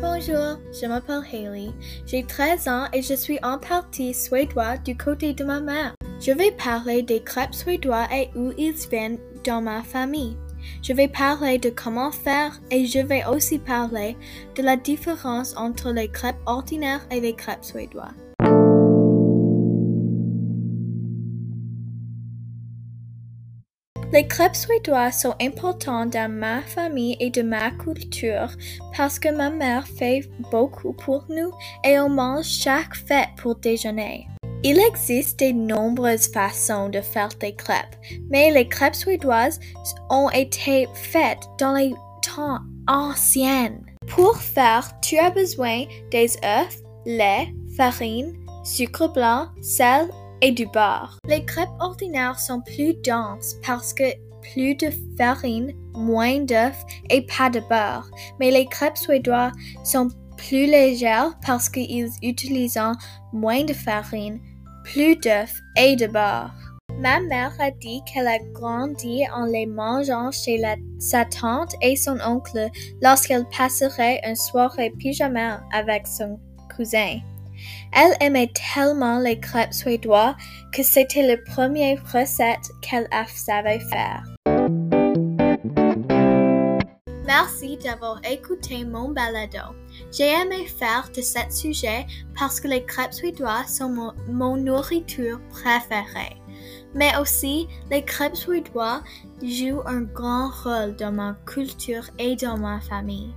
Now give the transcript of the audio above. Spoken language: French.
Bonjour, je m'appelle Haley. J'ai 13 ans et je suis en partie suédois du côté de ma mère. Je vais parler des crêpes suédois et où ils viennent dans ma famille. Je vais parler de comment faire et je vais aussi parler de la différence entre les crêpes ordinaires et les crêpes suédois. Les crêpes suédois sont importants dans ma famille et de ma culture parce que ma mère fait beaucoup pour nous et on mange chaque fête pour déjeuner. Il existe de nombreuses façons de faire des crêpes, mais les crêpes suédoises ont été faites dans les temps anciens. Pour faire, tu as besoin des œufs, lait, farine, sucre blanc, sel et du beurre. Les crêpes ordinaires sont plus denses parce que plus de farine, moins d'œufs et pas de beurre. Mais les crêpes suédoises sont plus légères parce qu'ils utilisent moins de farine, plus d'œufs et de beurre. Ma mère a dit qu'elle a grandi en les mangeant chez sa tante et son oncle lorsqu'elle passerait une soirée pyjama avec son cousin. Elle aimait tellement les crêpes suédois que c'était la première recette qu'elle savait faire. Merci d'avoir écouté mon balado. J'ai aimé faire de ce sujet parce que les crêpes suédois sont mon, nourriture préférée. Mais aussi, les crêpes suédois jouent un grand rôle dans ma culture et dans ma famille.